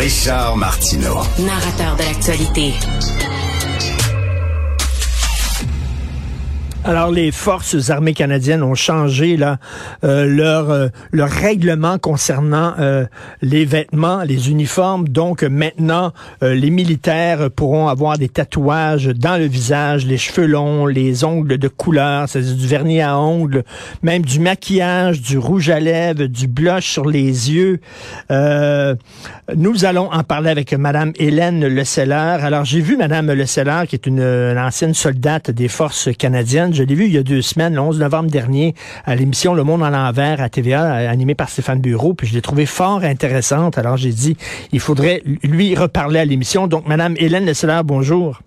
Richard Martineau. Narrateur de l'actualité. Alors, les forces armées canadiennes ont changé euh, leur, euh, leur règlement concernant euh, les vêtements, les uniformes. Donc, maintenant, les militaires pourront avoir des tatouages dans le visage, les cheveux longs, les ongles de couleur, c'est-à-dire du vernis à ongles, même du maquillage, du rouge à lèvres, du blush sur les yeux. nous allons en parler avec Madame Hélène Le Celler. Alors, j'ai vu Madame Le Celler, qui est une, une ancienne soldate des forces canadiennes je l'ai vu il y a deux semaines, le 11 novembre dernier, à l'émission Le Monde en l'envers à TVA, animée par Stéphane Bureau, puis je l'ai trouvé fort intéressante. Alors j'ai dit, il faudrait lui reparler à l'émission. Donc, Madame Hélène Lessler, bonjour.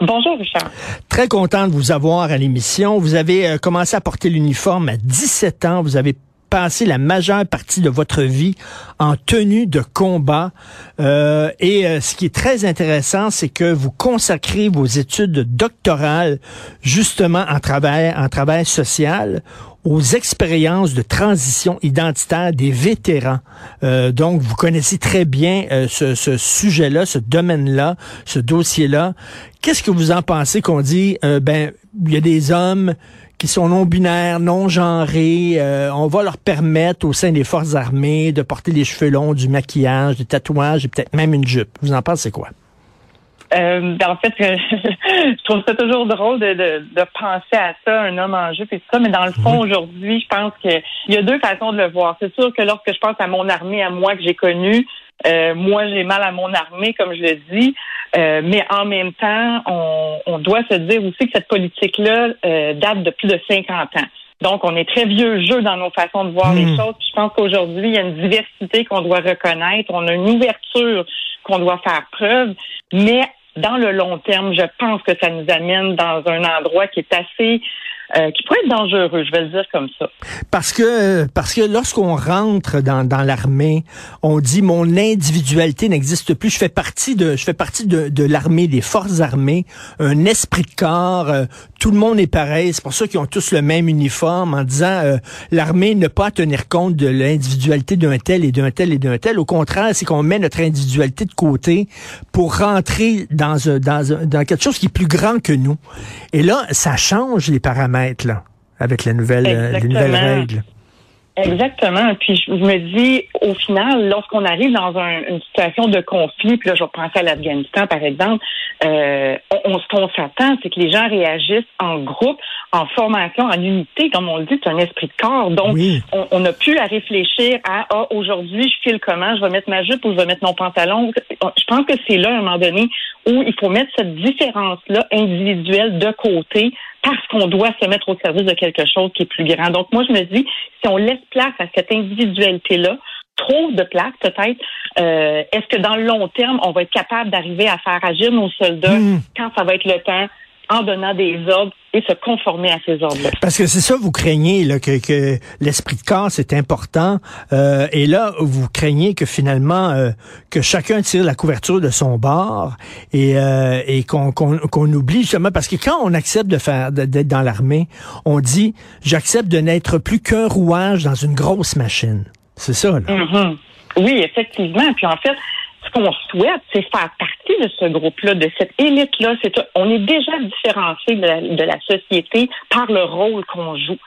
Bonjour, Richard. Très content de vous avoir à l'émission. Vous avez euh, commencé à porter l'uniforme à 17 ans. Vous avez passé la majeure partie de votre vie en tenue de combat. Euh, et euh, ce qui est très intéressant, c'est que vous consacrez vos études doctorales justement en travail, en travail social aux expériences de transition identitaire des vétérans. Euh, donc, vous connaissez très bien ce, ce sujet-là, ce domaine-là, ce dossier-là. Qu'est-ce que vous en pensez qu'on dit, ben, il y a des hommes qui sont non-binaires, non-genrés. Euh, on va leur permettre au sein des forces armées de porter des cheveux longs, du maquillage, des tatouages et peut-être même une jupe. Vous en pensez quoi? Euh, ben, en fait, je trouve ça toujours drôle de, de, de, penser à ça, un homme en jupe et tout ça, mais dans le fond, aujourd'hui, je pense qu'il y a deux façons de le voir. C'est sûr que lorsque je pense à mon armée, à moi que j'ai connue, euh, moi, j'ai mal à mon armée, comme je le dis. Euh, mais en même temps, on, on, doit se dire aussi que cette politique-là euh, date de plus de 50 ans. Donc, on est très vieux jeu dans nos façons de voir les hmm. choses. je pense qu'aujourd'hui, il y a une diversité qu'on doit reconnaître. On a une ouverture qu'on doit faire preuve. Mais dans le long terme, je pense que ça nous amène dans un endroit qui est assez euh, qui pourrait être dangereux, je vais le dire comme ça. Parce que parce que lorsqu'on rentre dans, dans l'armée, on dit mon individualité n'existe plus. Je fais partie de je fais partie de, de l'armée, des forces armées, un esprit de corps. Euh, tout le monde est pareil. C'est pour ça qu'ils ont tous le même uniforme en disant euh, l'armée ne pas tenir compte de l'individualité d'un tel et d'un tel et d'un tel. Au contraire, c'est qu'on met notre individualité de côté pour rentrer dans, dans, dans quelque chose qui est plus grand que nous. Et là, ça change les paramètres là, avec les nouvelles, euh, les nouvelles règles. Exactement. Puis je me dis, au final, lorsqu'on arrive dans une situation de conflit, puis là, je vais penser à l'Afghanistan, par exemple, euh, on, ce qu'on s'attend, c'est que les gens réagissent en groupe, en formation, en unité, comme on le dit, c'est un esprit de corps. Donc, on n'a plus à réfléchir à ah, aujourd'hui, je file comment, je vais mettre ma jupe ou je vais mettre mon pantalon. Je pense que c'est là, à un moment donné, où il faut mettre cette différence-là individuelle de côté parce qu'on doit se mettre au service de quelque chose qui est plus grand. Donc, moi, je me dis, si on laisse place à cette individualité-là, trop de place peut-être, euh, est-ce que dans le long terme, on va être capable d'arriver à faire agir nos soldats hmm. quand ça va être le temps en donnant des ordres et se conformer à ces ordres-là. Parce que c'est ça, vous craignez là, que, que l'esprit de corps, c'est important. Euh, et là, vous craignez que finalement, euh, que chacun tire la couverture de son bord et, euh, et qu'on qu'on oublie justement, parce que quand on accepte de faire d'être dans l'armée, on dit, j'accepte de n'être plus qu'un rouage dans une grosse machine. C'est ça, là. Mm-hmm. Oui, effectivement. Puis en fait, qu'on souhaite, c'est faire partie de ce groupe-là, de cette élite-là. On est déjà différencé de la, société par le rôle qu'on joue.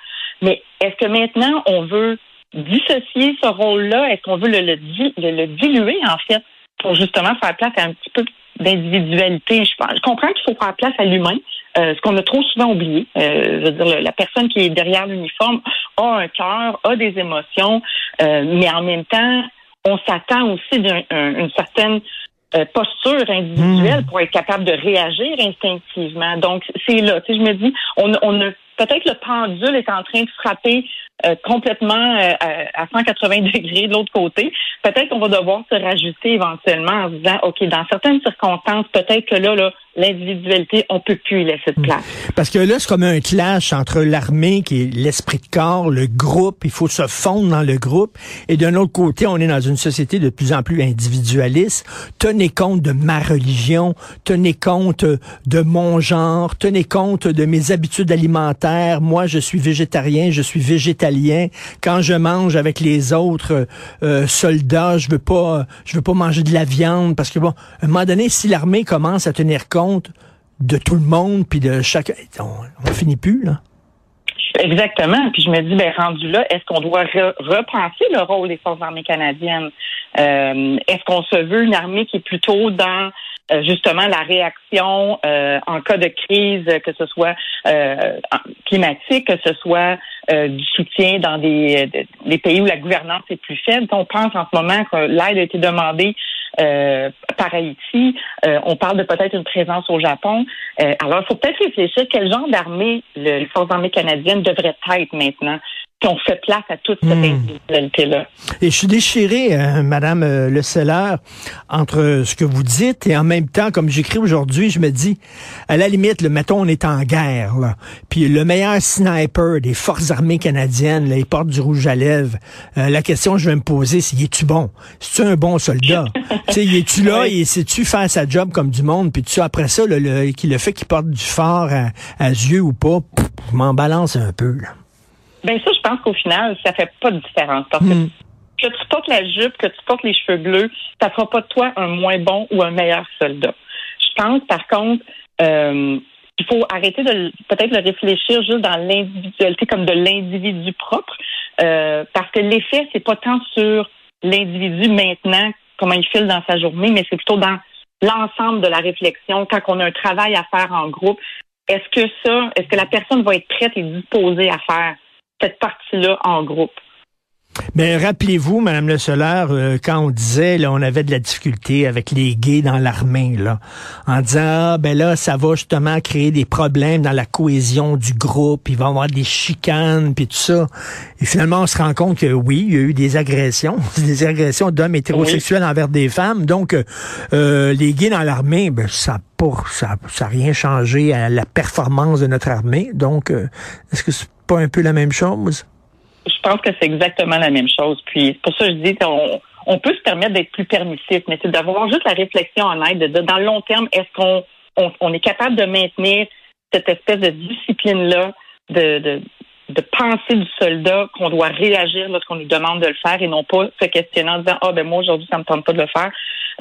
Mais est-ce que maintenant, on veut dissocier ce rôle-là? Est-ce qu'on veut le, le, diluer, en fait, pour justement faire place à un petit peu d'individualité? Je, je comprends qu'il faut faire place à l'humain, euh, ce qu'on a trop souvent oublié. Euh, je veux dire, la personne qui est derrière l'uniforme a un cœur, a des émotions, euh, mais en même temps, on s'attend aussi d'une certaine euh, posture individuelle hmm. pour être capable de réagir instinctivement. Donc, c'est là. Tu sais, je me dis, on, on a peut-être le pendule est en train de frapper euh, complètement euh, à 180 degrés de l'autre côté. Peut-être qu'on va devoir se rajouter éventuellement en disant, OK, dans certaines circonstances, peut-être que là, là, l'individualité, on peut plus laisser de place. Parce que là, c'est comme un clash entre l'armée, qui est l'esprit de corps, le groupe, il faut se fondre dans le groupe, et d'un autre côté, on est dans une société de plus en plus individualiste. Tenez compte de ma religion, tenez compte de mon genre, tenez compte de mes habitudes alimentaires. Moi, je suis végétarien, je suis végétalien. Quand je mange avec les autres euh, soldats, je veux pas, je veux pas manger de la viande parce que bon, à un moment donné, si l'armée commence à tenir compte de tout le monde, puis de chaque... On, finit plus, là. Exactement. Puis je me dis, ben rendu là, est-ce qu'on doit repenser le rôle des forces armées canadiennes? Euh, Est-ce qu'on se veut une armée qui est plutôt dans euh, justement la réaction euh, en cas de crise, que ce soit climatique, que ce soit du soutien dans des, des, pays où la gouvernance est plus faible? On pense en ce moment que l'aide a été demandée euh, par Haïti. Euh, on parle de peut-être une présence au Japon. Euh, alors, il faut peut-être réfléchir quel genre d'armée les forces armées canadiennes devraient être maintenant qu'on fait place à toute cette hmm. individualité-là. Et je suis déchiré, euh, Madame euh, Le Celler, entre ce que vous dites et en même temps, comme j'écris aujourd'hui, je me dis, à la limite, le mettons, on est en guerre, là, puis le meilleur sniper des forces armées canadiennes, là, il porte du rouge à lèvres. Euh, la question que je vais me poser, c'est, es-tu bon? Es-tu un bon soldat? tu sais, es-tu là? Et sais-tu faire sa job comme du monde? Puis tu après ça, le, le, le fait qu'il porte du fort à, à yeux ou pas, je m'en balance un peu, là. Ben ça, je pense qu'au final, ça fait pas de différence. Parce que hmm. que tu portes la jupe, que tu portes les cheveux bleus, ça fera pas de toi un moins bon ou un meilleur soldat. Je pense, par contre, euh, il faut arrêter de peut-être le réfléchir juste dans l'individualité comme de l'individu propre, euh, parce que l'effet, c'est pas tant sur l'individu maintenant, comment il file dans sa journée, mais c'est plutôt dans l'ensemble de la réflexion, quand on a un travail à faire en groupe. Est-ce que ça, est-ce que la personne va être prête et disposée à faire cette partie-là en groupe. Mais rappelez-vous, Madame Le Solaire, euh, quand on disait, là, on avait de la difficulté avec les gays dans l'armée, là, en disant, ah, ben là, ça va justement créer des problèmes dans la cohésion du groupe, il va y avoir des chicanes, puis tout ça. Et finalement, on se rend compte que oui, il y a eu des agressions, des agressions d'hommes hétérosexuels envers des femmes. Donc, euh, euh, les gays dans l'armée, ben, ça pour ça n'a rien changé à la performance de notre armée. Donc, est-ce que c'est pas un peu la même chose? Je pense que c'est exactement la même chose. Puis pour ça je dis qu'on on peut se permettre d'être plus permissif, mais c'est d'avoir juste la réflexion en aide, de, dans le long terme, est-ce qu'on on, est capable de maintenir cette espèce de discipline-là, de, de, penser du soldat qu'on doit réagir lorsqu'on nous demande de le faire et non pas se questionner en disant Ah ben moi aujourd'hui ça me tente pas de le faire.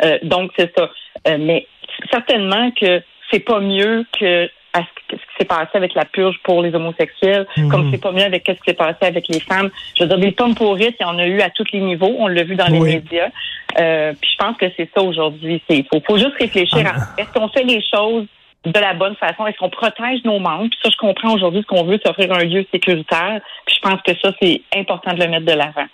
Euh, donc c'est ça. Euh, mais certainement que c'est pas mieux que à ce, qui s'est passé avec la purge pour les homosexuels, mhm. comme c'est pas mieux avec ce qui s'est passé avec les femmes. Je veux dire, des pommes pourrites, il y en a eu à tous les niveaux. On l'a vu dans les médias. Euh, puis je pense que c'est ça aujourd'hui. Il faut, faut, juste réfléchir à ah. est-ce qu'on fait les choses de la bonne façon? Est-ce qu'on protège nos membres? Puis ça, je comprends aujourd'hui ce qu'on veut, c'est offrir un lieu sécuritaire. Puis je pense que ça, c'est important de le mettre de l'avant.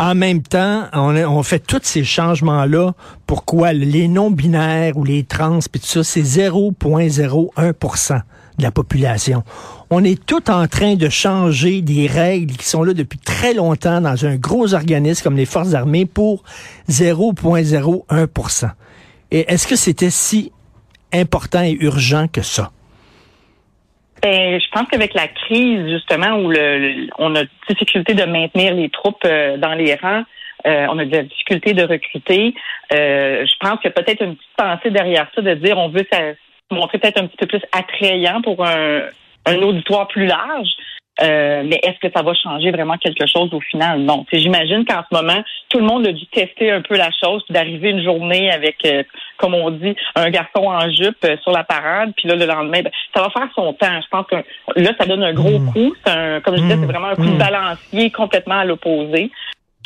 En même temps, on, fait tous ces changements-là. Pourquoi les non-binaires ou les trans, puis tout ça, c'est 0,01% de la population. On est tout en train de changer des règles qui sont là depuis très longtemps dans un gros organisme comme les Forces armées pour 0,01% Et est-ce que c'était si important et urgent que ça? Ben, je pense qu'avec la crise, justement, où le, on a difficulté de maintenir les troupes euh, dans les rangs, euh, on a de la difficulté de recruter. Euh, je pense qu'il y a peut-être une petite pensée derrière ça de dire on veut ça, montrer peut-être un petit peu plus attrayant pour un, un auditoire plus large. Euh, mais est-ce que ça va changer vraiment quelque chose au final? Non. J'imagine qu'en ce moment, tout le monde a dû tester un peu la chose, puis d'arriver une journée avec, euh, comme on dit, un garçon en jupe euh, sur la parade, puis là, le lendemain, ben, ça va faire son temps. Je pense que là, ça donne un gros mmh. coup. Un, comme je disais, c'est mmh. vraiment un coup de mmh. balancier complètement à l'opposé.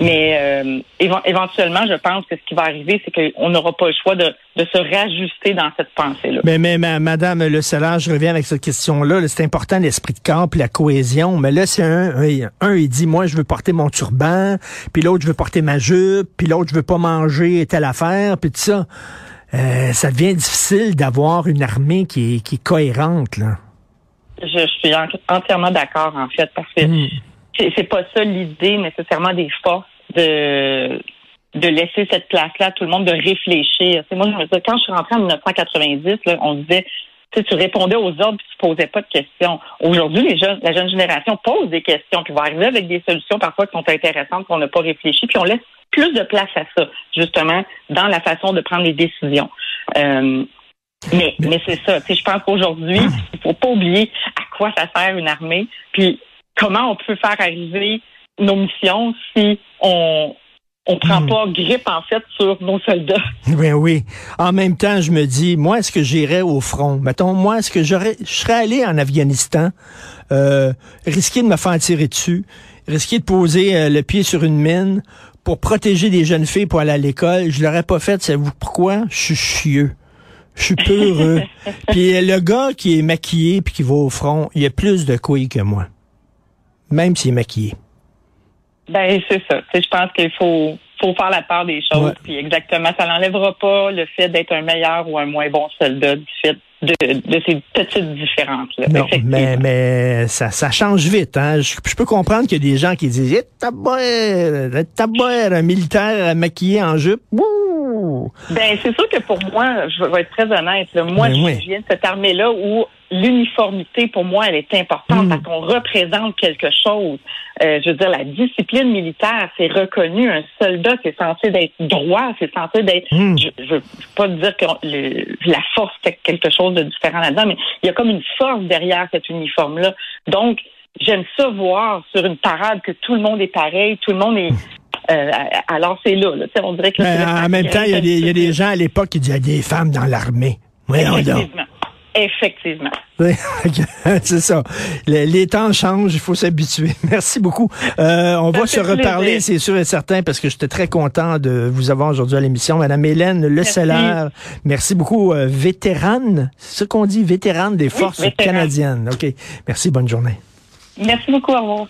Mais euh, éventuellement, je pense que ce qui va arriver, c'est qu'on n'aura pas le choix de, se réajuster dans cette pensée-là. Mais, mais Madame Le je reviens avec cette question-là. c'est important l'esprit de camp et la cohésion. Mais là, c'est un, un, il dit, moi, je veux porter mon turban, puis l'autre, je veux porter ma jupe, puis l'autre, je veux pas manger telle affaire, puis tout ça. Euh, ça devient difficile d'avoir une armée qui est, qui est cohérente, là. Je, suis entièrement d'accord, en fait, parce que hmm. C'est pas ça l'idée nécessairement des forces de de laisser cette place-là à tout le monde, de réfléchir. C'est moi, je me quand je suis rentrée en 1990, là, on disait tu, tu répondais aux ordres et tu posais pas de questions. Aujourd'hui, les jeunes, la jeune génération pose des questions, puis va arriver avec des solutions parfois qui sont intéressantes, qu'on n'a pas réfléchi, puis on laisse plus de place à ça, justement, dans la façon de prendre les décisions. Euh, mais, mais c'est ça. Je pense qu'aujourd'hui, il faut pas oublier à quoi ça sert une armée, puis comment on peut faire arriver nos missions si on, on prend hmm. pas grippe, en fait, sur nos soldats? Oui, oui. En même temps, je me dis, moi, est-ce que j'irais au front? Mettons, moi, est-ce que j'aurais, je serais allé en Afghanistan, euh, risquer de me faire tirer dessus, risquer de poser euh, le pied sur une mine pour protéger des jeunes filles pour aller à l'école? Je l'aurais pas fait. Savez-vous pourquoi? Je suis chieux. Je suis peureux. puis le gars qui est maquillé puis qui va au front, il a plus de couilles que moi. Même s'il est maquillé. Ben c'est ça. je pense qu'il faut faut faire la part des choses. Puis exactement, ça n'enlèvera pas le fait d'être un meilleur ou un moins bon soldat du fait de, de ces petites différences-là. Non, mais, mais ça, ça change vite. Hein? Je, peux comprendre qu'il y a des gens qui disent eh, un militaire maquillé en jupe. Ben, c'est sûr que pour moi, je vais être très honnête, moi, ben je viens de cette armée-là où l'uniformité, pour moi, elle est importante hmm. parce qu'on représente quelque chose. Euh, je veux dire, la discipline militaire, c'est reconnu. Un soldat, c'est censé d'être droit, c'est censé d'être... Hmm. Je ne veux pas dire que la force, c'est quelque chose de différent là-dedans, mais il y a comme une force derrière cet uniforme-là. Donc, j'aime ça voir sur une parade que tout le monde est pareil, tout le monde est... Euh, alors c'est là, là. on dirait que... en même temps, il y, a des gens à l'époque qui disaient des femmes dans l'armée. Effectivement. Effectivement. c'est ça. Les, temps changent, il faut s'habituer. Merci beaucoup. Euh, on va se reparler, c'est sûr et certain, parce que j'étais très content de vous avoir aujourd'hui à l'émission. Madame Hélène Le merci beaucoup. Euh, vétérane, c'est ce qu'on dit, vétérane des forces canadiennes. OK. Merci, bonne journée. Merci beaucoup, à vous.